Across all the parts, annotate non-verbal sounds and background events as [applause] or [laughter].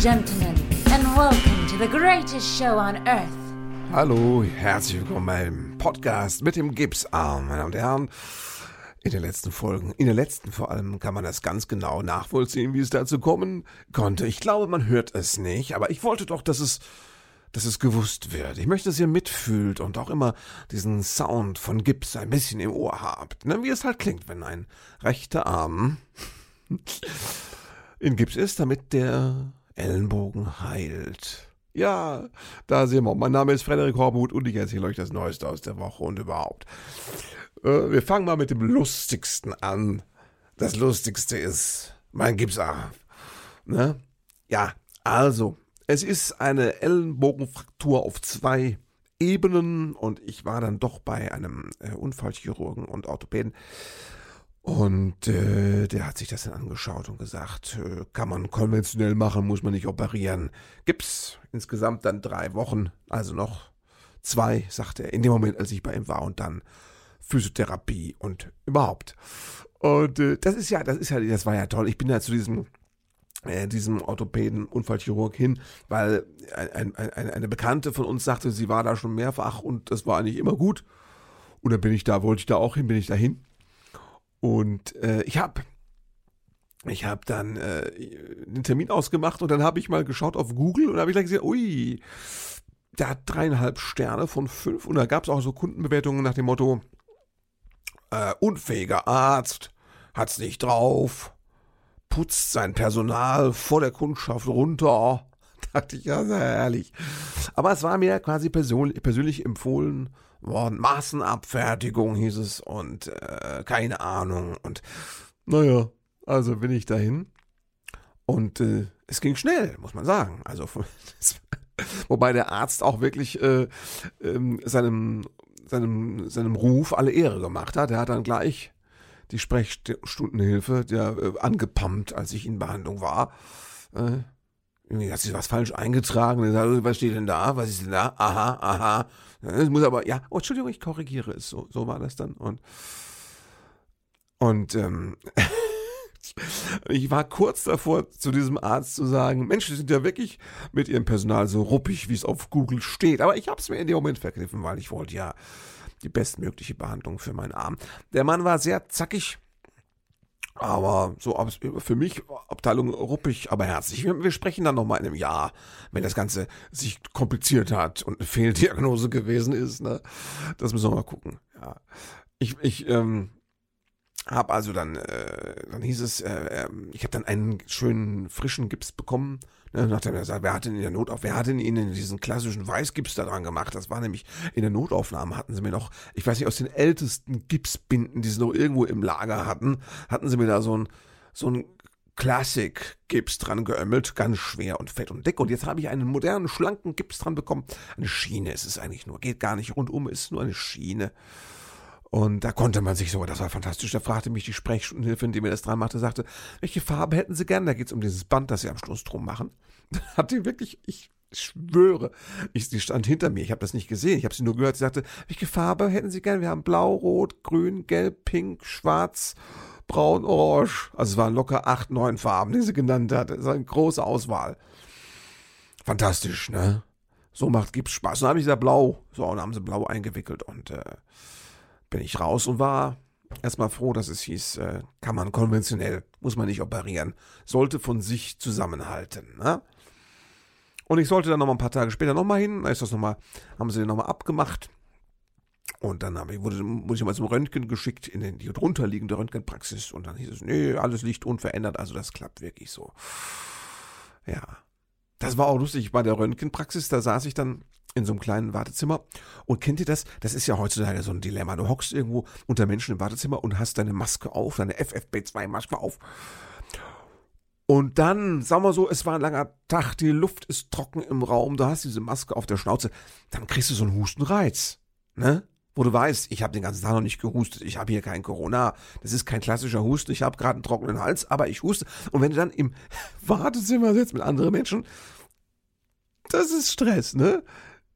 Gentlemen, and welcome to the greatest show on earth. Hallo, herzlich willkommen beim Podcast mit dem Gipsarm, meine Damen und Herren. In den letzten Folgen, in der letzten vor allem, kann man das ganz genau nachvollziehen, wie es dazu kommen konnte. Ich glaube, man hört es nicht, aber ich wollte doch, dass es, dass es gewusst wird. Ich möchte, dass ihr mitfühlt und auch immer diesen Sound von Gips ein bisschen im Ohr habt. Ne? Wie es halt klingt, wenn ein rechter Arm in Gips ist, damit der Ellenbogen heilt. Ja, da sehen wir. Mein Name ist Frederik Hormuth und ich erzähle euch das Neueste aus der Woche und überhaupt. Äh, wir fangen mal mit dem Lustigsten an. Das Lustigste ist mein Gipsarm. Ne? Ja, also, es ist eine Ellenbogenfraktur auf zwei Ebenen und ich war dann doch bei einem äh, Unfallchirurgen und Orthopäden und äh, der hat sich das dann angeschaut und gesagt, äh, kann man konventionell machen, muss man nicht operieren. Gips insgesamt dann drei Wochen, also noch zwei, sagte er, in dem Moment, als ich bei ihm war und dann Physiotherapie und überhaupt. Und äh, das ist ja, das ist ja, das war ja toll. Ich bin ja zu diesem äh, diesem Orthopäden, Unfallchirurg hin, weil ein, ein, ein, eine Bekannte von uns sagte, sie war da schon mehrfach und das war eigentlich immer gut. Und dann bin ich da, wollte ich da auch hin, bin ich da hin. Und äh, ich habe ich habe dann äh, den Termin ausgemacht und dann habe ich mal geschaut auf Google und habe ich gleich gesehen, ui, der hat dreieinhalb Sterne von fünf und da gab es auch so Kundenbewertungen nach dem Motto, äh, unfähiger Arzt, hat's nicht drauf, putzt sein Personal vor der Kundschaft runter. [laughs] Dachte ich, ja, sehr herrlich. Aber es war mir quasi persönlich, persönlich empfohlen, worden. Massenabfertigung hieß es und äh, keine Ahnung. Und naja, also bin ich dahin. Und äh, es ging schnell, muss man sagen. Also [laughs] wobei der Arzt auch wirklich äh, ähm, seinem, seinem, seinem Ruf alle Ehre gemacht hat. Er hat dann gleich die Sprechstundenhilfe der, äh, angepumpt, als ich in Behandlung war. Äh, irgendwie hat sich was falsch eingetragen. Was steht denn da? Was ist denn da? Aha, aha. Es muss aber, ja, oh, Entschuldigung, ich korrigiere es. So, so war das dann. Und, und ähm, [laughs] ich war kurz davor, zu diesem Arzt zu sagen, Mensch, die sind ja wirklich mit ihrem Personal so ruppig, wie es auf Google steht. Aber ich habe es mir in dem Moment verkniffen, weil ich wollte ja die bestmögliche Behandlung für meinen Arm. Der Mann war sehr zackig aber so für mich Abteilung ruppig, aber herzlich. Wir, sprechen dann nochmal in einem Jahr, wenn das Ganze sich kompliziert hat und eine Fehldiagnose gewesen ist. Ne? Das müssen wir mal gucken. Ja. Ich, ich ähm, habe also dann, äh, dann hieß es, äh, ähm, ich habe dann einen schönen frischen Gips bekommen Ne, dann hat er gesagt, wer hat denn in der Notaufnahme, wer hat denn Ihnen diesen klassischen Weißgips da dran gemacht? Das war nämlich in der Notaufnahme hatten sie mir noch, ich weiß nicht, aus den ältesten Gipsbinden, die sie noch irgendwo im Lager hatten, hatten sie mir da so ein, so ein Classic-Gips dran geömmelt, ganz schwer und fett und dick. Und jetzt habe ich einen modernen, schlanken Gips dran bekommen. Eine Schiene ist es eigentlich nur, geht gar nicht rundum, ist nur eine Schiene. Und da konnte man sich so, das war fantastisch. Da fragte mich die Sprechstundenhilfin, die mir das dran machte, sagte, welche Farbe hätten Sie gern? Da geht es um dieses Band, das Sie am Schluss drum machen. [laughs] Da hat die wirklich, ich schwöre, ich, die stand hinter mir, ich habe das nicht gesehen, ich habe sie nur gehört, sie sagte, welche Farbe hätten Sie gern? Wir haben blau, rot, grün, gelb, pink, schwarz, braun, orange. Also es waren locker acht, neun Farben, die sie genannt hat. Das war eine große Auswahl. Fantastisch, ne? So macht, gibt's Spaß. Und dann habe ich gesagt, blau. So, und dann haben sie blau eingewickelt und äh, bin ich raus und war erstmal froh, dass es hieß, äh, kann man konventionell, muss man nicht operieren, sollte von sich zusammenhalten. Ne? Und ich sollte dann noch mal ein paar Tage später nochmal hin, da ist das noch mal, haben sie den nochmal abgemacht. Und dann ich, wurde, wurde ich mal zum Röntgen geschickt in den, die drunterliegende Röntgenpraxis. Und dann hieß es, nee, alles liegt unverändert, also das klappt wirklich so. Ja. Das war auch lustig bei der Röntgenpraxis, da saß ich dann in so einem kleinen Wartezimmer. Und kennt ihr das? Das ist ja heutzutage so ein Dilemma. Du hockst irgendwo unter Menschen im Wartezimmer und hast deine Maske auf, deine FFP2-Maske auf. Und dann, sagen wir so, es war ein langer Tag, die Luft ist trocken im Raum, du hast diese Maske auf der Schnauze, dann kriegst du so einen Hustenreiz, ne? Wo du weißt, ich habe den ganzen Tag noch nicht gehustet, ich habe hier kein Corona, das ist kein klassischer Husten, ich habe gerade einen trockenen Hals, aber ich huste. Und wenn du dann im [laughs] Wartezimmer sitzt mit anderen Menschen, das ist Stress, ne?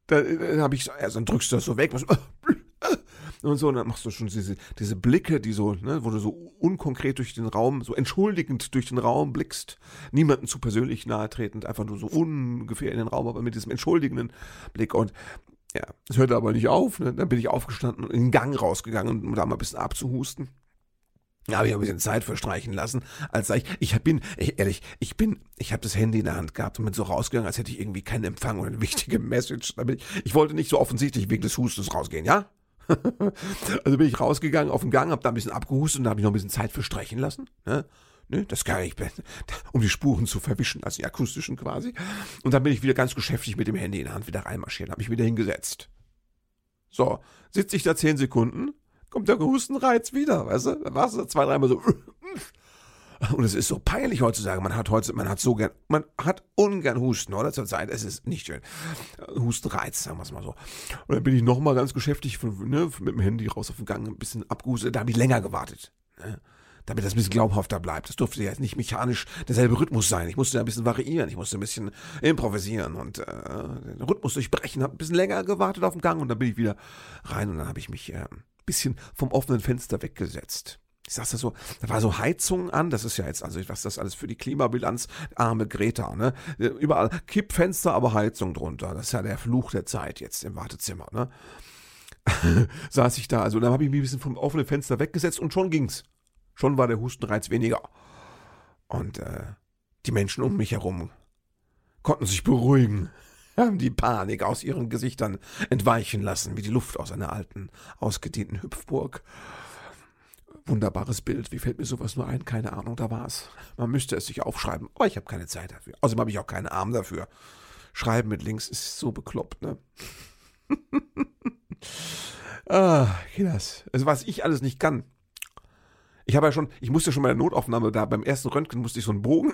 Dann, dann habe ich, also dann drückst du das so weg. [laughs] Und so, und dann machst du schon diese, diese Blicke, die so, ne, wo du so unkonkret durch den Raum, so entschuldigend durch den Raum blickst, niemanden zu persönlich nahe tretend, einfach nur so ungefähr in den Raum, aber mit diesem entschuldigenden Blick und ja, es hörte aber nicht auf, ne? dann bin ich aufgestanden und in den Gang rausgegangen, um da mal ein bisschen abzuhusten. Da habe ich ein bisschen Zeit verstreichen lassen, als ich, ich bin, ich, ehrlich, ich bin, ich habe das Handy in der Hand gehabt und bin so rausgegangen, als hätte ich irgendwie keinen Empfang oder eine wichtige [laughs] Message. Ich, ich wollte nicht so offensichtlich wegen des Hustens rausgehen, ja? [laughs] also bin ich rausgegangen auf den Gang, habe da ein bisschen abgehustet und da habe ich noch ein bisschen Zeit verstreichen lassen. Ne? Ne, das kann ich, [laughs] um die Spuren zu verwischen, also die akustischen quasi. Und dann bin ich wieder ganz geschäftig mit dem Handy in der Hand wieder reinmarschiert, habe mich wieder hingesetzt. So, sitze ich da zehn Sekunden, kommt der Hustenreiz wieder, weißt du? Dann warst du zwei, dreimal so. [laughs] Und es ist so peinlich heutzutage. Man hat heute, man hat so gern, man hat ungern Husten, oder? Zur Zeit. Es ist nicht schön. Hustenreiz, sagen wir es mal so. Und dann bin ich nochmal ganz geschäftig ne, mit dem Handy raus auf den Gang, ein bisschen abgehustet. Da habe ich länger gewartet. Ne? Damit das ein bisschen glaubhafter bleibt. Das durfte ja nicht mechanisch derselbe Rhythmus sein. Ich musste ein bisschen variieren. Ich musste ein bisschen improvisieren und äh, den Rhythmus durchbrechen. Habe ein bisschen länger gewartet auf dem Gang und dann bin ich wieder rein und dann habe ich mich äh, ein bisschen vom offenen Fenster weggesetzt ich sag's das so, da war so Heizung an, das ist ja jetzt, also was das alles für die Klimabilanz, arme Greta, ne? Überall Kippfenster, aber Heizung drunter. Das ist ja der Fluch der Zeit jetzt im Wartezimmer, ne? [laughs] Saß ich da, also dann habe ich mich ein bisschen vom offenen Fenster weggesetzt und schon ging's. Schon war der Hustenreiz weniger. Und äh, die Menschen um mich herum konnten sich beruhigen, [laughs] haben die Panik aus ihren Gesichtern entweichen lassen, wie die Luft aus einer alten, ausgedehnten Hüpfburg. Wunderbares Bild. Wie fällt mir sowas nur ein? Keine Ahnung, da war es. Man müsste es sich aufschreiben, aber ich habe keine Zeit dafür. Außerdem habe ich auch keinen Arm dafür. Schreiben mit links ist so bekloppt, ne? [laughs] ah, das. Also was ich alles nicht kann. Ich habe ja schon, ich musste schon bei der Notaufnahme da, beim ersten Röntgen musste ich so einen Bogen,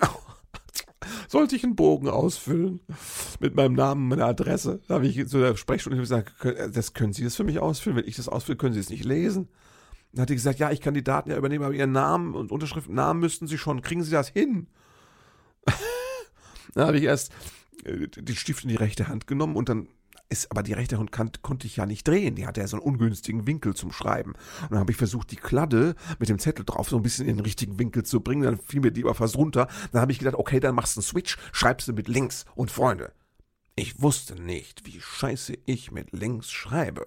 [laughs] sollte ich einen Bogen ausfüllen mit meinem Namen, meiner Adresse. Da habe ich zu der Sprechstunde gesagt, das können Sie das für mich ausfüllen? Wenn ich das ausfülle, können Sie es nicht lesen. Dann hat die gesagt, ja, ich kann die Daten ja übernehmen, aber Ihren Namen und Unterschrift, Namen müssten Sie schon. Kriegen Sie das hin? [laughs] dann habe ich erst äh, den Stift in die rechte Hand genommen und dann ist, aber die rechte Hand konnte ich ja nicht drehen. Die hatte ja so einen ungünstigen Winkel zum Schreiben. Und dann habe ich versucht, die Kladde mit dem Zettel drauf so ein bisschen in den richtigen Winkel zu bringen. Dann fiel mir die aber fast runter. Dann habe ich gedacht, okay, dann machst du einen Switch, schreibst du mit links. Und Freunde, ich wusste nicht, wie scheiße ich mit links schreibe.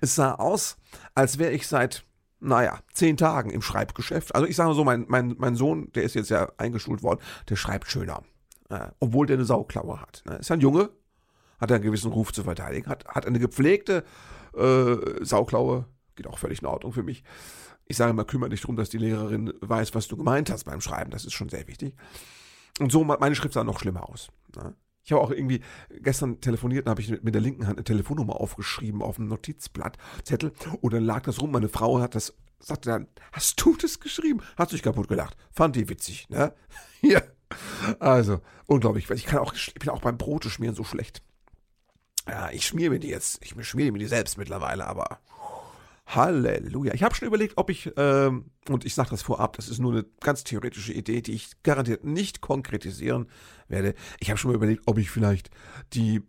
Es sah aus, als wäre ich seit, naja, zehn Tagen im Schreibgeschäft. Also ich sage mal so, mein, mein, mein Sohn, der ist jetzt ja eingeschult worden, der schreibt schöner. Äh, obwohl der eine Sauklaue hat. Ne? Ist ja ein Junge, hat einen gewissen Ruf zu verteidigen, hat, hat eine gepflegte äh, Sauklaue, geht auch völlig in Ordnung für mich. Ich sage immer, kümmere dich darum, dass die Lehrerin weiß, was du gemeint hast beim Schreiben. Das ist schon sehr wichtig. Und so, meine Schrift sah noch schlimmer aus. Ne? Ich habe auch irgendwie gestern telefoniert und habe ich mit der linken Hand eine Telefonnummer aufgeschrieben auf einem Notizblatt, Zettel, und dann lag das rum. Meine Frau hat das, sagte dann, hast du das geschrieben? Hat sich kaputt gelacht. Fand die witzig, ne? [laughs] Ja. Also, unglaublich. Ich kann auch, ich bin auch beim Brote schmieren so schlecht. Ja, ich schmiere mir die jetzt, ich schmiere mir die selbst mittlerweile, aber Halleluja. Ich habe schon überlegt, ob ich, ähm, und ich sage das vorab, das ist nur eine ganz theoretische Idee, die ich garantiert nicht konkretisieren werde. Ich habe schon mal überlegt, ob ich vielleicht die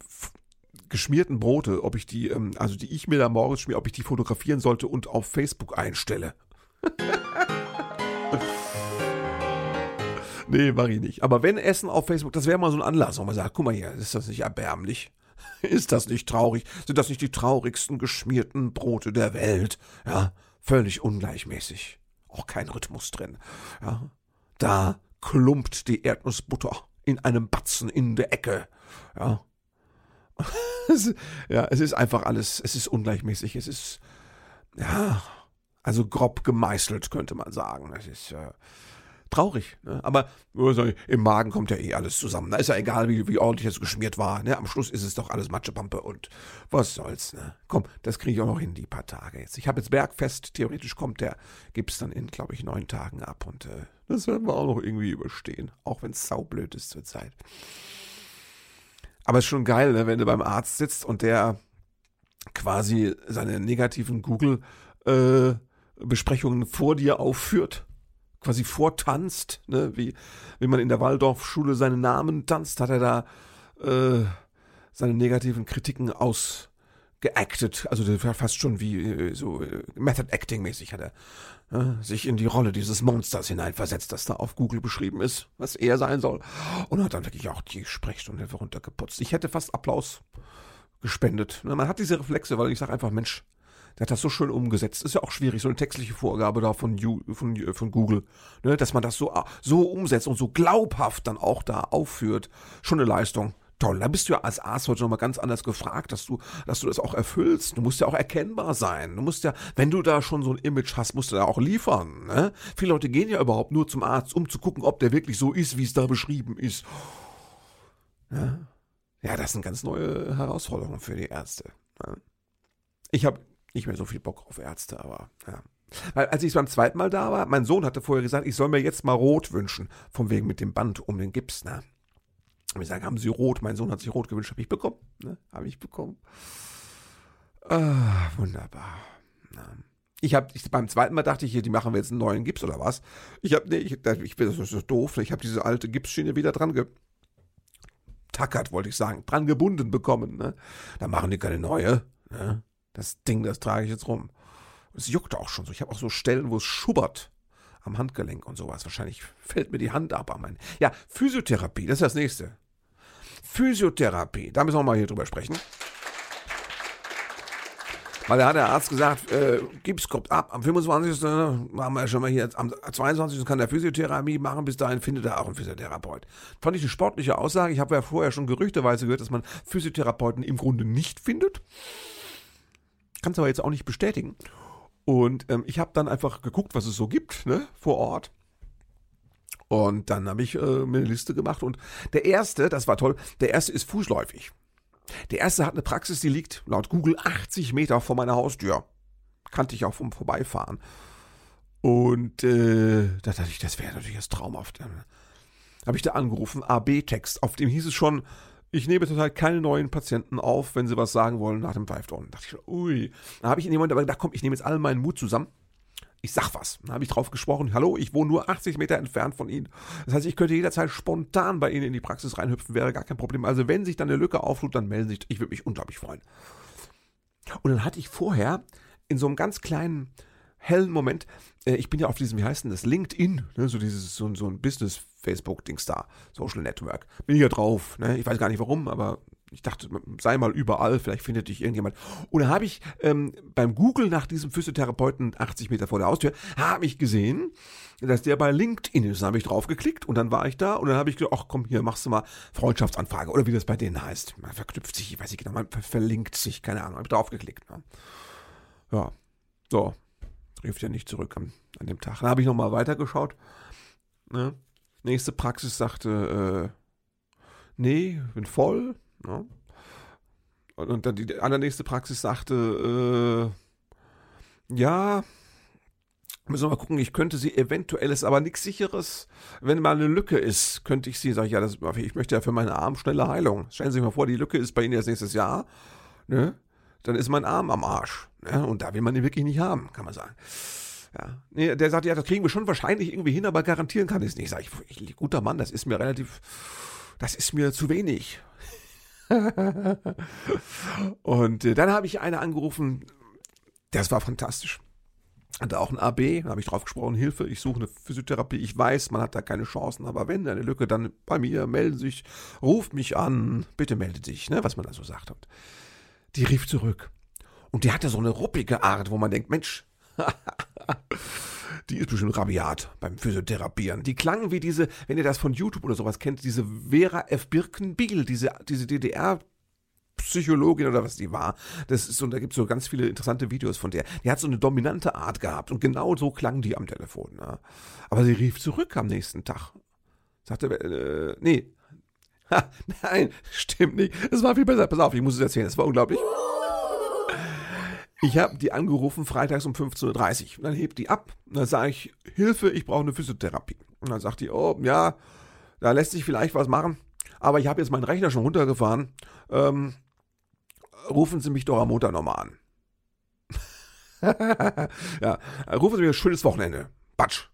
geschmierten Brote, ob ich die, ähm, also die ich mir da morgens schmier, ob ich die fotografieren sollte und auf Facebook einstelle. [laughs] nee, mache ich nicht. Aber wenn Essen auf Facebook, das wäre mal so ein Anlass, wo man sagt, guck mal hier, ist das nicht erbärmlich? [laughs] Ist das nicht traurig? Sind das nicht die traurigsten geschmierten Brote der Welt? Ja, völlig ungleichmäßig. Auch kein Rhythmus drin. Ja, da klumpt die Erdnussbutter in einem Batzen in der Ecke. Ja. [laughs] ja, es ist einfach alles, es ist ungleichmäßig, es ist, ja, also grob gemeißelt, könnte man sagen. Es ist, äh, traurig. Ne? Aber im Magen kommt ja eh alles zusammen. Da ist ja egal, wie, wie ordentlich es geschmiert war. Ne? Am Schluss ist es doch alles Matschepampe und was soll's. Ne? Komm, das kriege ich auch noch hin, die paar Tage jetzt. Ich habe jetzt Bergfest, theoretisch kommt der, gibt's dann in, glaube ich, neun Tagen ab und äh, das werden wir auch noch irgendwie überstehen. Auch wenn es saublöd ist zur Zeit. Aber es ist schon geil, ne? wenn du beim Arzt sitzt und der quasi seine negativen Google- äh, Besprechungen vor dir aufführt quasi vortanzt, ne? wie, wie man in der Waldorfschule seinen Namen tanzt, hat er da äh, seine negativen Kritiken geactet, also das war fast schon wie äh, so äh, Method Acting mäßig hat er äh, sich in die Rolle dieses Monsters hineinversetzt, das da auf Google beschrieben ist, was er sein soll. Und hat dann wirklich auch die Sprechstunde runtergeputzt. Ich hätte fast Applaus gespendet. Man hat diese Reflexe, weil ich sage einfach, Mensch, der hat das so schön umgesetzt. Ist ja auch schwierig, so eine textliche Vorgabe da von, von, von Google, ne, dass man das so, so umsetzt und so glaubhaft dann auch da aufführt. Schon eine Leistung. Toll, da bist du ja als Arzt heute nochmal ganz anders gefragt, dass du, dass du das auch erfüllst. Du musst ja auch erkennbar sein. Du musst ja, wenn du da schon so ein Image hast, musst du da auch liefern. Ne? Viele Leute gehen ja überhaupt nur zum Arzt, um zu gucken, ob der wirklich so ist, wie es da beschrieben ist. Ja, ja das sind ganz neue Herausforderungen für die Ärzte. Ne? Ich habe nicht mehr so viel Bock auf Ärzte, aber ja. Weil als ich beim zweiten Mal da war, mein Sohn hatte vorher gesagt, ich soll mir jetzt mal rot wünschen, von wegen mit dem Band um den Gips, ne? Wir sagen, haben Sie rot? Mein Sohn hat sich rot gewünscht, habe ich bekommen. Ne? Habe ich bekommen. Ah, wunderbar. Na. Ich habe beim zweiten Mal dachte ich, hier, die machen wir jetzt einen neuen Gips oder was? Ich habe nee, ich, ich das ist so doof. Ich habe diese alte Gipsschiene wieder dran getackert, wollte ich sagen, dran gebunden bekommen. Ne? Da machen die keine neue. Ne? Das Ding, das trage ich jetzt rum. Es juckt auch schon so. Ich habe auch so Stellen, wo es schubbert am Handgelenk und sowas. Wahrscheinlich fällt mir die Hand ab am Ja, Physiotherapie, das ist das nächste. Physiotherapie, da müssen wir mal hier drüber sprechen. Weil da hat der Arzt gesagt, äh, Gips kommt ab. Am 25. machen wir schon mal hier, am 22. kann der Physiotherapie machen, bis dahin findet er auch einen Physiotherapeut. Fand ich eine sportliche Aussage. Ich habe ja vorher schon gerüchteweise gehört, dass man Physiotherapeuten im Grunde nicht findet. Kann es aber jetzt auch nicht bestätigen. Und ähm, ich habe dann einfach geguckt, was es so gibt, ne, vor Ort. Und dann habe ich äh, mir eine Liste gemacht und der erste, das war toll, der erste ist fußläufig. Der erste hat eine Praxis, die liegt laut Google 80 Meter vor meiner Haustür. Kannte ich auch vom Vorbeifahren. Und äh, da dachte ich, das wäre natürlich das traumhaft. Dann habe ich da angerufen, AB-Text, auf dem hieß es schon, ich nehme total keine neuen Patienten auf, wenn sie was sagen wollen nach dem Five-Down. Da dachte ich, ui. Da habe ich in dem Moment aber gedacht, komm, ich nehme jetzt all meinen Mut zusammen. Ich sag was. Dann habe ich drauf gesprochen, hallo, ich wohne nur 80 Meter entfernt von Ihnen. Das heißt, ich könnte jederzeit spontan bei Ihnen in die Praxis reinhüpfen, wäre gar kein Problem. Also wenn sich dann eine Lücke auftut, dann melden Sie sich. Ich würde mich unglaublich freuen. Und dann hatte ich vorher in so einem ganz kleinen hellen Moment, äh, ich bin ja auf diesem, wie heißt denn das, LinkedIn, ne, so dieses, so, so ein Business-Facebook-Dings da, Social Network. Bin ich ja drauf, ne? ich weiß gar nicht warum, aber ich dachte, sei mal überall, vielleicht findet dich irgendjemand. Und da habe ich ähm, beim Google nach diesem Physiotherapeuten 80 Meter vor der Haustür, habe ich gesehen, dass der bei LinkedIn ist. Dann habe ich drauf geklickt und dann war ich da und dann habe ich gedacht, ach komm, hier machst du mal Freundschaftsanfrage oder wie das bei denen heißt. Man verknüpft sich, ich weiß nicht genau, man verlinkt sich, keine Ahnung, habe ich drauf geklickt. Ne? Ja, so, rief der nicht zurück an, an dem Tag. Dann habe ich nochmal weitergeschaut. Ne? Nächste Praxis sagte, äh, nee, bin voll. Ne? Und, und, dann die allernächste Praxis sagte, äh, ja, müssen wir mal gucken, ich könnte sie eventuell, ist aber nichts sicheres, wenn mal eine Lücke ist, könnte ich sie, sag ich, ja, das, ich möchte ja für meinen Arm schnelle Heilung. Stellen Sie sich mal vor, die Lücke ist bei Ihnen erst nächstes Jahr, ne? Dann ist mein Arm am Arsch. Ne? Und da will man ihn wirklich nicht haben, kann man sagen. Ja. Nee, der sagt, ja, das kriegen wir schon wahrscheinlich irgendwie hin, aber garantieren kann ich es nicht. Sag ich, ich, guter Mann, das ist mir relativ, das ist mir zu wenig. [laughs] und äh, dann habe ich eine angerufen, das war fantastisch. Hatte auch ein AB, da habe ich drauf gesprochen, Hilfe, ich suche eine Physiotherapie. Ich weiß, man hat da keine Chancen, aber wenn eine Lücke, dann bei mir, melden sich, ruft mich an, bitte meldet sich, ne, was man da so sagt. Und die rief zurück. Und die hatte so eine ruppige Art, wo man denkt, Mensch, [laughs] die ist bestimmt rabiat beim Physiotherapieren. Die klangen wie diese, wenn ihr das von YouTube oder sowas kennt, diese Vera F. Birkenbiel, diese, diese DDR- Psychologin oder was die war. Das ist, und da gibt es so ganz viele interessante Videos von der. Die hat so eine dominante Art gehabt und genau so klang die am Telefon. Ne? Aber sie rief zurück am nächsten Tag. Sagte, äh, nee. [laughs] Nein, stimmt nicht. Es war viel besser. Pass auf, ich muss es erzählen. Es war unglaublich. Ich habe die angerufen freitags um 15.30 Uhr. Dann hebt die ab. Dann sage ich, Hilfe, ich brauche eine Physiotherapie. Und dann sagt die, oh, ja, da lässt sich vielleicht was machen. Aber ich habe jetzt meinen Rechner schon runtergefahren. Ähm, rufen Sie mich doch am Montag nochmal an. [laughs] ja, rufen Sie mir ein schönes Wochenende. Batsch.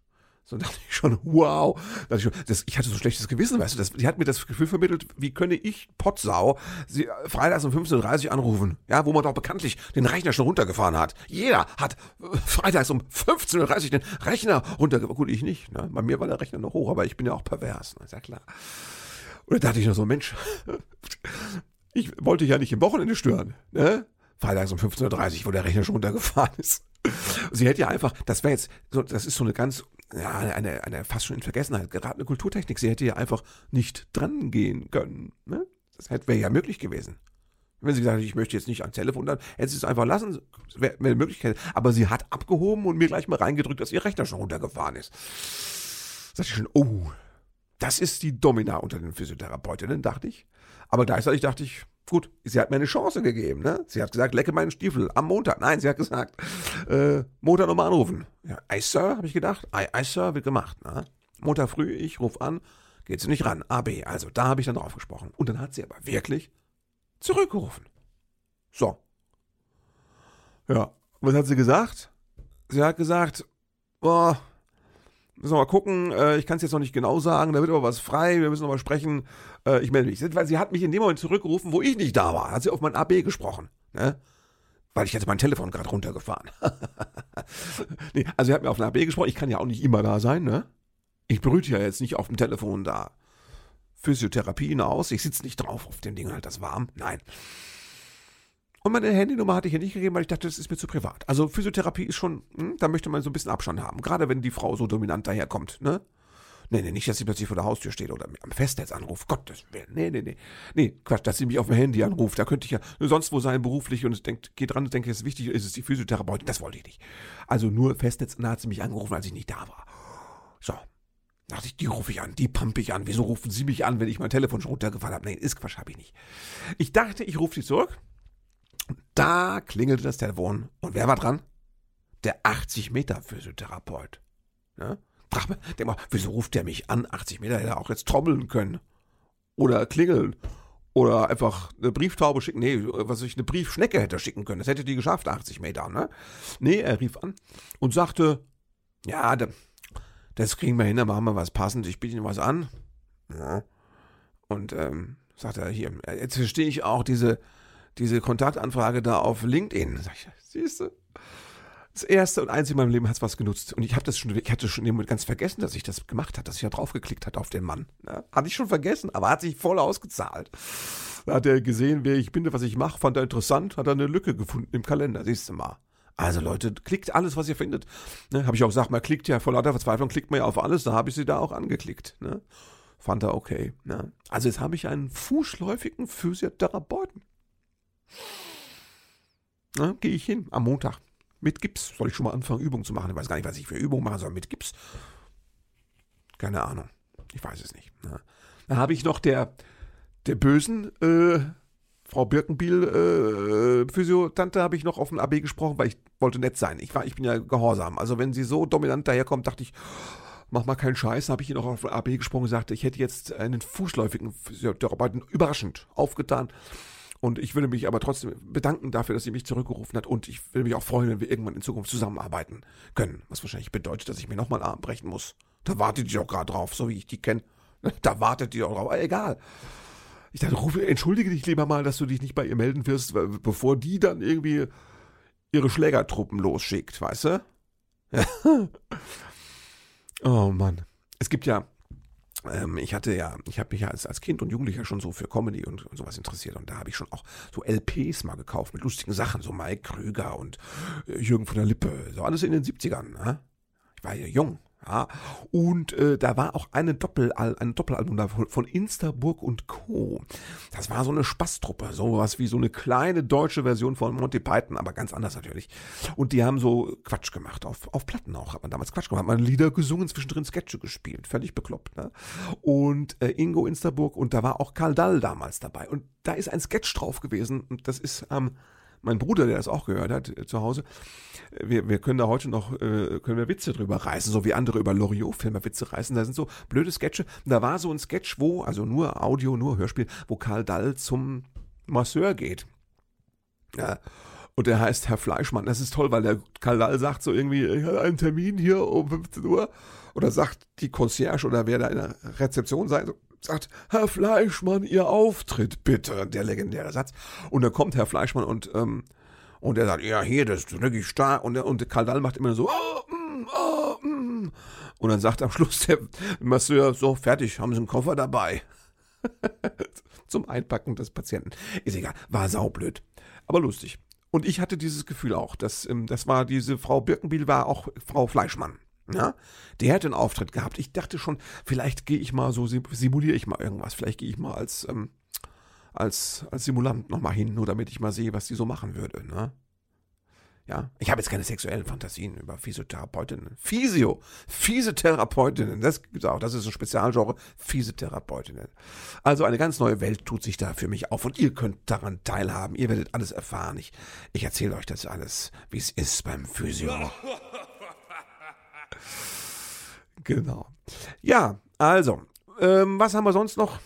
So [laughs] dachte ich schon, wow. Ich, schon, das, ich, hatte so ein schlechtes Gewissen, weißt du. Das, die hat mir das Gefühl vermittelt, wie könne ich, Potsau, sie äh, freitags um 15.30 Uhr anrufen. Ja, wo man doch bekanntlich den Rechner schon runtergefahren hat. Jeder hat äh, freitags um 15.30 Uhr den Rechner runtergefahren. Gut, ich nicht. Ne? Bei mir war der Rechner noch hoch, aber ich bin ja auch pervers. Ne? Ist ja klar. Und da dachte ich noch so, Mensch, [laughs] ich wollte ja nicht im Wochenende stören. Ne? Freitags um 15.30 Uhr, wo der Rechner schon runtergefahren ist. Sie hätte ja einfach, das wäre jetzt, so, das ist so eine ganz ja, eine, eine fast schon in Vergessenheit geratene Kulturtechnik. Sie hätte ja einfach nicht dran gehen können. Ne? Das wäre ja möglich gewesen. Wenn sie gesagt hat, ich möchte jetzt nicht ans Telefon, dann hätte sie es einfach lassen. Wäre wär eine Möglichkeit. Aber sie hat abgehoben und mir gleich mal reingedrückt, dass ihr Rechner schon runtergefahren ist. Da dachte ich schon, oh, das ist die Domina unter den Physiotherapeutinnen, dachte ich. Aber gleichzeitig dachte ich, Gut, sie hat mir eine Chance gegeben. Ne? Sie hat gesagt, lecke meinen Stiefel am Montag. Nein, sie hat gesagt, äh, Montag nochmal anrufen. Ja, Ei, Sir, habe ich gedacht. Ei, Ei, Sir, wird gemacht. Ne? Montag früh, ich rufe an, geht sie nicht ran. AB, also da habe ich dann drauf gesprochen. Und dann hat sie aber wirklich zurückgerufen. So. Ja, was hat sie gesagt? Sie hat gesagt, boah, Müssen wir mal gucken. Äh, ich kann es jetzt noch nicht genau sagen. Da wird aber was frei. Wir müssen noch mal sprechen. Äh, ich melde mich. Weil sie hat mich in dem Moment zurückgerufen, wo ich nicht da war. Hat sie auf mein AB gesprochen. Ne? Weil ich hätte mein Telefon gerade runtergefahren. [laughs] nee, also sie hat mir auf ein AB gesprochen. Ich kann ja auch nicht immer da sein. Ne? Ich brüte ja jetzt nicht auf dem Telefon da. Physiotherapie hinaus. Ich sitze nicht drauf auf dem Ding halt das warm. Nein. Und meine Handynummer hatte ich ihr nicht gegeben, weil ich dachte, das ist mir zu privat. Also Physiotherapie ist schon, hm, da möchte man so ein bisschen Abstand haben. Gerade wenn die Frau so dominant daherkommt, ne? Nee, nee, nicht, dass sie plötzlich vor der Haustür steht oder am Festnetz anruft. Gottes Willen. Nee, nee, nee. Nee, Quatsch, dass sie mich auf dem Handy anruft. Da könnte ich ja sonst wo sein beruflich und denkt, geht dran und denke, es ist wichtig, ist es die Physiotherapeutin. Das wollte ich nicht. Also nur Festnetz, da hat sie mich angerufen, als ich nicht da war. So. Da dachte ich, die rufe ich an, die pumpe ich an. Wieso rufen sie mich an, wenn ich mein Telefon schon runtergefallen habe? Nee, ist Quatsch, habe ich nicht. Ich dachte, ich rufe sie zurück. Da klingelte das Telefon. Und wer war dran? Der 80 Meter Physiotherapeut. Ja? denk mal, wieso ruft der mich an? 80 Meter hätte er auch jetzt trommeln können. Oder klingeln. Oder einfach eine Brieftaube schicken. Nee, was ich eine Briefschnecke hätte schicken können. Das hätte die geschafft, 80 Meter, ne? Nee, er rief an und sagte, ja, das kriegen wir hin, da machen wir was passend. Ich biete Ihnen was an. Ja. Und ähm, sagt er hier, jetzt verstehe ich auch diese, diese Kontaktanfrage da auf LinkedIn. Sag ich, siehst du? Das erste und einzige in meinem Leben hat es was genutzt. Und ich habe das schon, ich hatte schon ganz vergessen, dass ich das gemacht habe, dass ich da draufgeklickt hat auf den Mann. Ja, hatte ich schon vergessen, aber hat sich voll ausgezahlt. Da hat er gesehen, wer ich bin, was ich mache, fand er interessant, hat er eine Lücke gefunden im Kalender, siehst du mal. Also Leute, klickt alles, was ihr findet. Ne, habe ich auch gesagt, man klickt ja vor lauter Verzweiflung, klickt man ja auf alles, da habe ich sie da auch angeklickt. Ne? Fand er okay. Ne? Also jetzt habe ich einen fußläufigen Physiotherapeuten. Na, gehe ich hin am Montag. Mit Gips. Soll ich schon mal anfangen, Übungen zu machen? Ich weiß gar nicht, was ich für Übungen machen soll mit Gips. Keine Ahnung. Ich weiß es nicht. Na. Dann habe ich noch der, der bösen äh, Frau Birkenbiel, äh, Physiotante, habe ich noch auf dem AB gesprochen, weil ich wollte nett sein. Ich, war, ich bin ja gehorsam. Also wenn sie so dominant daherkommt, dachte ich, mach mal keinen Scheiß, habe ich ihr noch auf AB gesprochen und sagte, ich hätte jetzt einen fußläufigen Physiotherapeuten überraschend aufgetan. Und ich würde mich aber trotzdem bedanken dafür, dass sie mich zurückgerufen hat. Und ich würde mich auch freuen, wenn wir irgendwann in Zukunft zusammenarbeiten können. Was wahrscheinlich bedeutet, dass ich mir nochmal einen Arm brechen muss. Da wartet die auch gerade drauf, so wie ich die kenne. [laughs] Da wartet die auch drauf. Aber egal. Ich dachte, rufe, entschuldige dich lieber mal, dass du dich nicht bei ihr melden wirst, bevor die dann irgendwie ihre Schlägertruppen losschickt, weißt du? [laughs] oh Mann. Es gibt ja ähm, ich hatte ja, ich habe mich ja als, als Kind und Jugendlicher schon so für Comedy und, und sowas interessiert und da habe ich schon auch so LPs mal gekauft mit lustigen Sachen, so Mike Krüger und äh, Jürgen von der Lippe, so alles in den 70ern. Ne? Ich war ja jung, ja, und äh, da war auch eine Doppel ein Doppelalbum von Instaburg und Co. Das war so eine Spaßtruppe, sowas wie so eine kleine deutsche Version von Monty Python, aber ganz anders natürlich. Und die haben so Quatsch gemacht, auf, auf Platten auch, hat man damals Quatsch gemacht, hat man Lieder gesungen, zwischendrin Sketche gespielt, völlig bekloppt. Ne? Und äh, Ingo Instaburg und da war auch Karl Dall damals dabei. Und da ist ein Sketch drauf gewesen und das ist am ähm, mein Bruder, der das auch gehört hat äh, zu Hause, wir, wir können da heute noch, äh, können wir Witze drüber reißen, so wie andere über Loriot-Filme Witze reißen. Da sind so blöde Sketche. Da war so ein Sketch, wo, also nur Audio, nur Hörspiel, wo Karl Dall zum Masseur geht. Ja. Und der heißt Herr Fleischmann. Das ist toll, weil der Kaldal sagt so irgendwie, ich habe einen Termin hier um 15 Uhr. Oder sagt die Concierge oder wer da in der Rezeption sei, sagt, Herr Fleischmann, Ihr Auftritt bitte. Der legendäre Satz. Und dann kommt Herr Fleischmann und, ähm, und er sagt, ja, hier, das ist wirklich stark. Und, und Kaldal macht immer so, oh, mm, oh, mm. Und dann sagt am Schluss der Masseur, so, fertig, haben Sie einen Koffer dabei. [laughs] Zum Einpacken des Patienten. Ist egal, war saublöd. Aber lustig. Und ich hatte dieses Gefühl auch, dass ähm, das war diese Frau Birkenbiel war auch Frau Fleischmann. Ja, der hätte einen Auftritt gehabt. Ich dachte schon, vielleicht gehe ich mal so, simuliere ich mal irgendwas. Vielleicht gehe ich mal als, ähm, als, als Simulant nochmal hin, nur damit ich mal sehe, was die so machen würde. Ne? Ja, ich habe jetzt keine sexuellen Fantasien über Physiotherapeutinnen. Physio, Physiotherapeutinnen, das gibt's auch, das ist ein Spezialgenre, Physiotherapeutinnen. Also eine ganz neue Welt tut sich da für mich auf und ihr könnt daran teilhaben. Ihr werdet alles erfahren. Ich, ich erzähle euch das alles, wie es ist beim Physio. [laughs] genau. Ja, also, ähm, was haben wir sonst noch?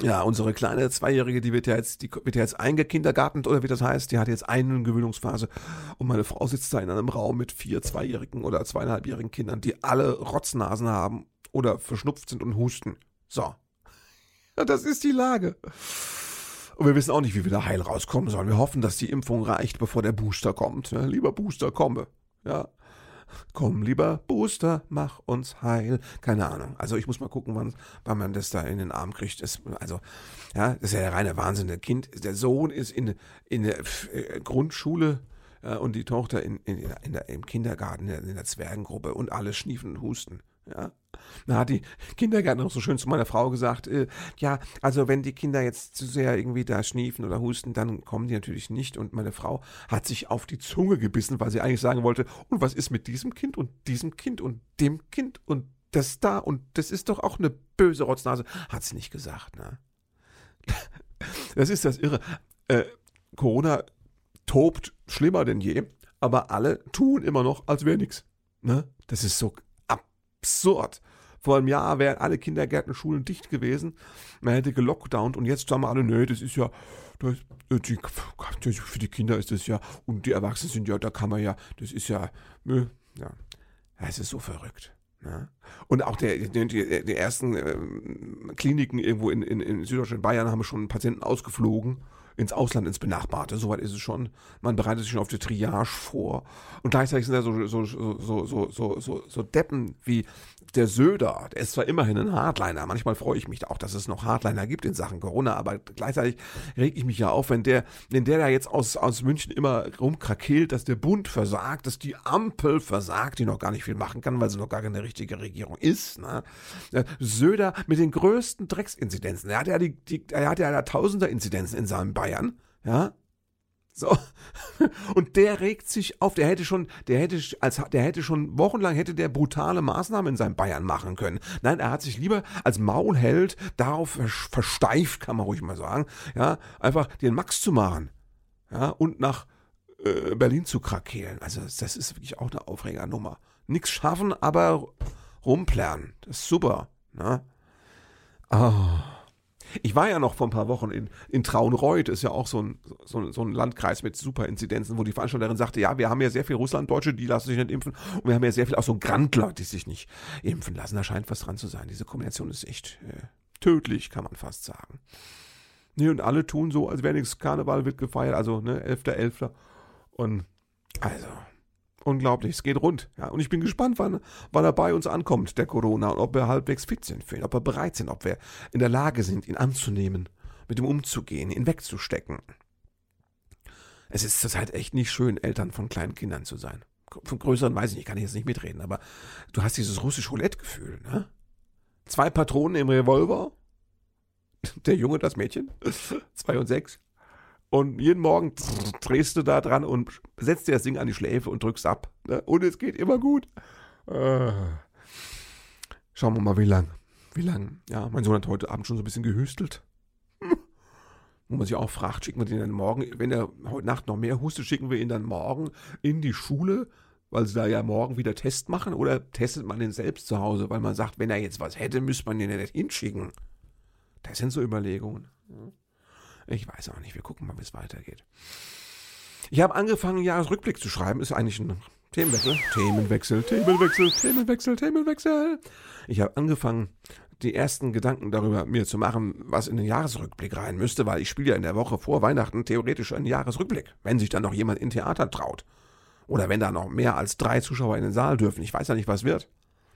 Ja, unsere kleine Zweijährige, die wird ja jetzt, die wird ja jetzt eingekindergartent oder wie das heißt, die hat jetzt eine Gewöhnungsphase und meine Frau sitzt da in einem Raum mit vier Zweijährigen oder zweieinhalbjährigen Kindern, die alle Rotznasen haben oder verschnupft sind und husten. So. Ja, das ist die Lage. Und wir wissen auch nicht, wie wir da heil rauskommen sollen. Wir hoffen, dass die Impfung reicht, bevor der Booster kommt. Ja, lieber Booster, komme. Ja. Komm, lieber Booster, mach uns heil. Keine Ahnung. Also ich muss mal gucken, wann, wann man das da in den Arm kriegt. Das, also, ja, das ist ja der reine Wahnsinn. Der Kind, der Sohn ist in, in der äh, Grundschule äh, und die Tochter in, in, in der, im Kindergarten, in der Zwergengruppe und alle schniefen und husten. Ja. Da hat die Kindergärtnerin noch so schön zu meiner Frau gesagt, äh, ja, also wenn die Kinder jetzt zu sehr irgendwie da schniefen oder husten, dann kommen die natürlich nicht. Und meine Frau hat sich auf die Zunge gebissen, weil sie eigentlich sagen wollte, und was ist mit diesem Kind und diesem Kind und dem Kind und das da und das ist doch auch eine böse Rotznase. Hat sie nicht gesagt, ne? [laughs] Das ist das Irre. Äh, Corona tobt schlimmer denn je, aber alle tun immer noch, als wäre nichts. Ne? Das ist so absurd. Vor einem Jahr wären alle Kindergärten, Schulen dicht gewesen. Man hätte gelockdownt und jetzt sagen wir alle, nö, das ist ja, das, die, für die Kinder ist das ja, und die Erwachsenen sind ja, da kann man ja, das ist ja, ja, ja es ist so verrückt. Ja. Ne? Und auch der, die, die ersten äh, Kliniken irgendwo in, in, in Süddeutschland, Bayern haben schon Patienten ausgeflogen ins Ausland, ins Benachbarte. Soweit ist es schon. Man bereitet sich schon auf die Triage vor. Und gleichzeitig sind da so, so, so, so, so, so, so Deppen wie der Söder, der ist zwar immerhin ein Hardliner, manchmal freue ich mich auch, dass es noch Hardliner gibt in Sachen Corona, aber gleichzeitig reg ich mich ja auf, wenn der, wenn der da jetzt aus, aus München immer rumkrakeelt, dass der Bund versagt, dass die Ampel versagt, die noch gar nicht viel machen kann, weil sie noch gar keine richtige Regierung ist. Ne? Söder mit den größten Drecksinzidenzen, er hat ja die, die er hat ja tausender Inzidenzen in seinem Bayern, ja. So. [laughs] Und der regt sich auf, der hätte schon, der hätte, als, der hätte schon wochenlang hätte der brutale Maßnahmen in seinem Bayern machen können. Nein, er hat sich lieber als Maulheld darauf versteift, kann man ruhig mal sagen, ja, einfach den Max zu machen, ja, und nach äh, Berlin zu krakeelen. Also, das ist wirklich auch eine Aufregernummer. Nichts schaffen, aber rumplären. Das ist super, ne? Oh. Ich war ja noch vor ein paar Wochen in, in Traunreuth, ist ja auch so ein, so, so ein Landkreis mit Superinzidenzen, wo die Veranstalterin sagte, ja, wir haben ja sehr viel Russlanddeutsche, die lassen sich nicht impfen und wir haben ja sehr viel auch so Grandler, die sich nicht impfen lassen. Da scheint was dran zu sein. Diese Kombination ist echt äh, tödlich, kann man fast sagen. Nee, und alle tun so, als wäre nichts Karneval wird gefeiert, also ne, 11.11. .11. Und also, unglaublich, es geht rund. Ja, und ich bin gespannt, wann, wann er bei uns ankommt, der Corona, und ob wir halbwegs fit sind für ihn, ob wir bereit sind, ob wir in der Lage sind, ihn anzunehmen, mit ihm umzugehen, ihn wegzustecken. Es ist zurzeit echt nicht schön, Eltern von kleinen Kindern zu sein. Von größeren weiß ich nicht, kann ich jetzt nicht mitreden, aber du hast dieses russische Roulette-Gefühl, ne? Zwei Patronen im Revolver, [laughs] der Junge, das Mädchen, [laughs] zwei und sechs, und jeden Morgen drehst du da dran und setzt dir das Ding an die Schläfe und drückst ab. Ne? Und es geht immer gut. Äh. Schauen wir mal, wie lang. Wie lang? Ja, mein Sohn hat heute Abend schon so ein bisschen gehüstelt. Wo man sich auch fragt, schicken wir den dann morgen, wenn er heute Nacht noch mehr hustet, schicken wir ihn dann morgen in die Schule, weil sie da ja morgen wieder Test machen? Oder testet man den selbst zu Hause, weil man sagt, wenn er jetzt was hätte, müsste man den ja nicht hinschicken? Das sind so Überlegungen. Ich weiß auch nicht. Wir gucken mal, wie es weitergeht. Ich habe angefangen, Jahresrückblick zu schreiben. Ist eigentlich ein Themenwechsel. Themenwechsel, Themenwechsel, Themenwechsel, Themenwechsel. Ich habe angefangen, die ersten Gedanken darüber mir zu machen, was in den Jahresrückblick rein müsste, weil ich spiele ja in der Woche vor Weihnachten theoretisch einen Jahresrückblick, wenn sich dann noch jemand in Theater traut. Oder wenn da noch mehr als drei Zuschauer in den Saal dürfen. Ich weiß ja nicht, was wird.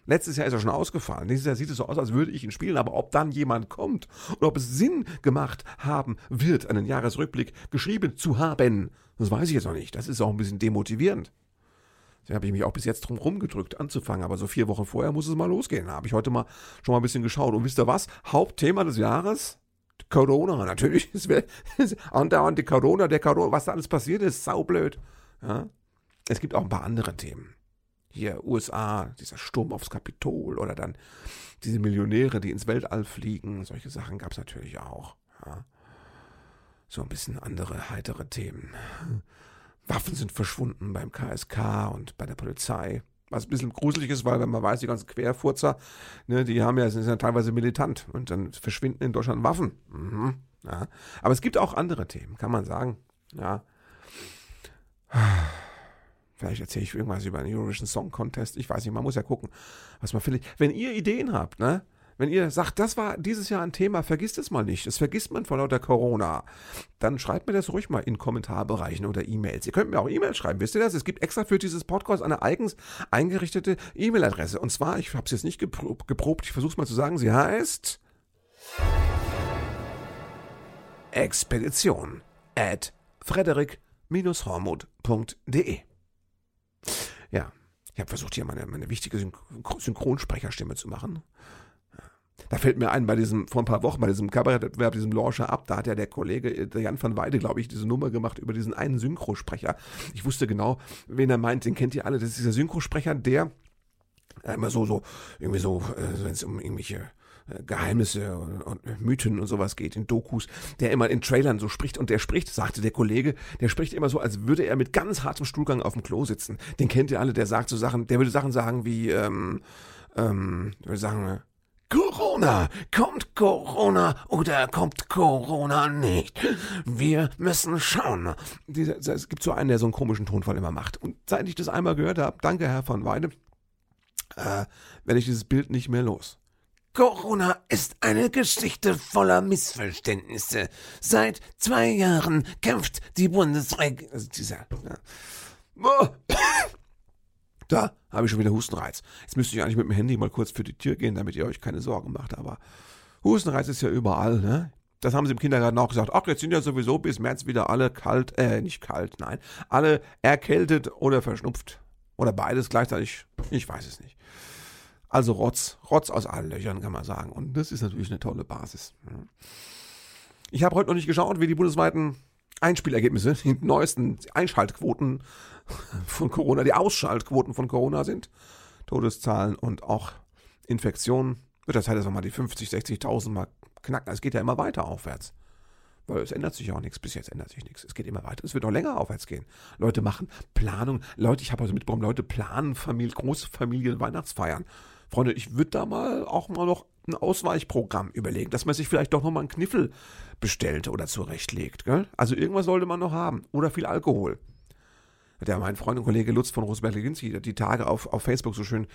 Letztes Jahr ist er schon ausgefallen. Dieses Jahr sieht es so aus, als würde ich ihn spielen, aber ob dann jemand kommt und ob es Sinn gemacht haben wird, einen Jahresrückblick geschrieben zu haben, das weiß ich jetzt noch nicht. Das ist auch ein bisschen demotivierend. Da habe ich mich auch bis jetzt drum rumgedrückt anzufangen, aber so vier Wochen vorher muss es mal losgehen. Da habe ich heute mal schon mal ein bisschen geschaut. Und wisst ihr was? Hauptthema des Jahres? Corona, natürlich. Andauernd die Corona, der Corona, was da alles passiert ist, saublöd. Ja? Es gibt auch ein paar andere Themen hier USA, dieser Sturm aufs Kapitol oder dann diese Millionäre, die ins Weltall fliegen, solche Sachen gab es natürlich auch. Ja. So ein bisschen andere, heitere Themen. Waffen sind verschwunden beim KSK und bei der Polizei. Was ein bisschen gruselig ist, weil wenn man weiß, die ganzen Querfurzer, ne, die haben ja, sind ja teilweise militant und dann verschwinden in Deutschland Waffen. Mhm, ja. Aber es gibt auch andere Themen, kann man sagen. Ja. Vielleicht erzähle ich irgendwas über den Eurovision Song Contest. Ich weiß nicht, man muss ja gucken, was man findet. Wenn ihr Ideen habt, ne? Wenn ihr sagt, das war dieses Jahr ein Thema, vergisst es mal nicht. Das vergisst man vor lauter Corona. Dann schreibt mir das ruhig mal in Kommentarbereichen oder E-Mails. Ihr könnt mir auch E-Mails schreiben. Wisst ihr das? Es gibt extra für dieses Podcast eine eigens eingerichtete E-Mail-Adresse. Und zwar, ich habe es jetzt nicht geprobt, geprobt ich versuche es mal zu sagen. Sie heißt Expedition at frederik-hormuth.de. Ja, ich habe versucht, hier meine, meine wichtige Synchronsprecherstimme zu machen. Da fällt mir ein, bei diesem, vor ein paar Wochen, bei diesem Kabarettwettbewerb, diesem Launcher ab, da hat ja der Kollege, der Jan van Weide, glaube ich, diese Nummer gemacht über diesen einen Synchrosprecher. Ich wusste genau, wen er meint, den kennt ihr alle. Das ist dieser Synchrosprecher, der immer so, so, irgendwie so, äh, wenn es um irgendwelche äh, Geheimnisse und, und, Mythen und sowas geht, in Dokus, der immer in Trailern so spricht und der spricht, sagte der Kollege, der spricht immer so, als würde er mit ganz hartem Stuhlgang auf dem Klo sitzen. Den kennt ihr alle, der sagt so Sachen, der würde Sachen sagen wie, ähm, ähm, der würde sagen, Corona, kommt Corona oder kommt Corona nicht? Wir müssen schauen. Es gibt so einen, der so einen komischen Tonfall immer macht. Und seit ich das einmal gehört habe, danke Herr von Weide, äh, werde ich dieses Bild nicht mehr los. Corona ist eine Geschichte voller Missverständnisse. Seit zwei Jahren kämpft die Bundesregierung. Dieser. Ja. [coughs] Da habe ich schon wieder Hustenreiz. Jetzt müsste ich eigentlich mit dem Handy mal kurz für die Tür gehen, damit ihr euch keine Sorgen macht. Aber Hustenreiz ist ja überall, ne? Das haben sie im Kindergarten auch gesagt. Ach, jetzt sind ja sowieso bis März wieder alle kalt, äh, nicht kalt, nein, alle erkältet oder verschnupft. Oder beides gleichzeitig. Ich weiß es nicht. Also Rotz, Rotz aus allen Löchern kann man sagen. Und das ist natürlich eine tolle Basis. Ich habe heute noch nicht geschaut, wie die bundesweiten Einspielergebnisse, die neuesten Einschaltquoten von Corona, die Ausschaltquoten von Corona sind. Todeszahlen und auch Infektionen. Wird das Zeit, dass wir mal die 50, 60.000 mal knacken. Es geht ja immer weiter aufwärts. Weil es ändert sich auch nichts. Bis jetzt ändert sich nichts. Es geht immer weiter. Es wird noch länger aufwärts gehen. Leute machen Planung. Leute, ich habe heute mitbekommen, Leute planen Familie, große Familien, Weihnachtsfeiern. Freunde, ich würde da mal auch mal noch ein Ausweichprogramm überlegen, dass man sich vielleicht doch noch mal einen Kniffel bestellt oder zurechtlegt. Gell? Also irgendwas sollte man noch haben. Oder viel Alkohol. Hat ja mein Freund und Kollege Lutz von Rosberg-Leginski die Tage auf, auf Facebook so schön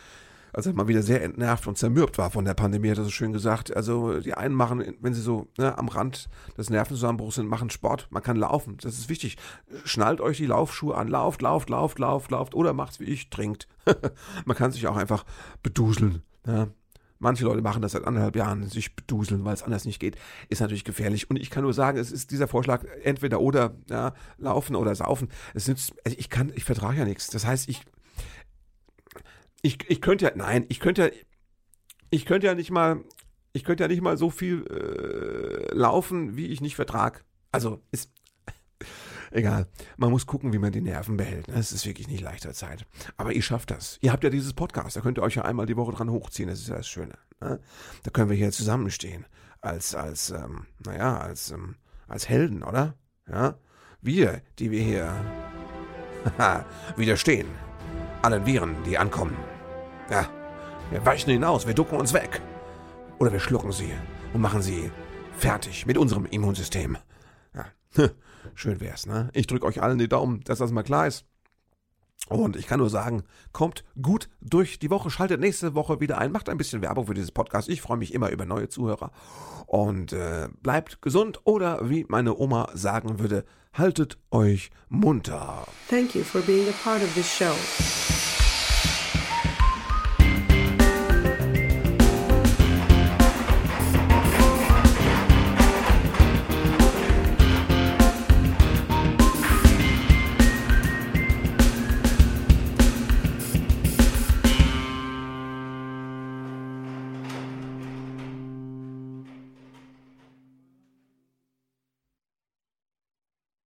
als er mal wieder sehr entnervt und zermürbt war von der Pandemie, hat er so schön gesagt. Also die einen machen, wenn sie so ne, am Rand des Nervenzusammenbruchs sind, machen Sport. Man kann laufen. Das ist wichtig. Schnallt euch die Laufschuhe an. Lauft, lauft, lauft, lauft, lauft. Oder macht's wie ich, trinkt. [laughs] Man kann sich auch einfach beduseln. Ja. Manche Leute machen das seit anderthalb Jahren, sich beduseln, weil es anders nicht geht. Ist natürlich gefährlich. Und ich kann nur sagen, es ist dieser Vorschlag entweder oder, ja, laufen oder saufen. Es nützt, also ich kann, ich vertrage ja nichts. Das heißt, ich, ich, ich könnte ja, nein, ich könnte ja, ich könnte ja nicht mal, ich könnte ja nicht mal so viel äh, laufen, wie ich nicht vertrag. Also ist [laughs] egal. Man muss gucken, wie man die Nerven behält. Es ist wirklich nicht leichter Zeit. Aber ihr schafft das. Ihr habt ja dieses Podcast, da könnt ihr euch ja einmal die Woche dran hochziehen. Das ist ja das Schöne. Ne? Da können wir hier zusammenstehen als als ähm, naja als ähm, als Helden, oder? Ja, wir, die wir hier [laughs] widerstehen allen Viren, die ankommen. Ja, wir weichen hinaus, wir ducken uns weg. Oder wir schlucken sie und machen sie fertig mit unserem Immunsystem. Ja. [laughs] Schön wär's, ne? Ich drücke euch allen die Daumen, dass das mal klar ist. Und ich kann nur sagen, kommt gut durch die Woche, schaltet nächste Woche wieder ein, macht ein bisschen Werbung für dieses Podcast. Ich freue mich immer über neue Zuhörer. Und äh, bleibt gesund oder wie meine Oma sagen würde, haltet euch munter. Thank you for being a part of this show.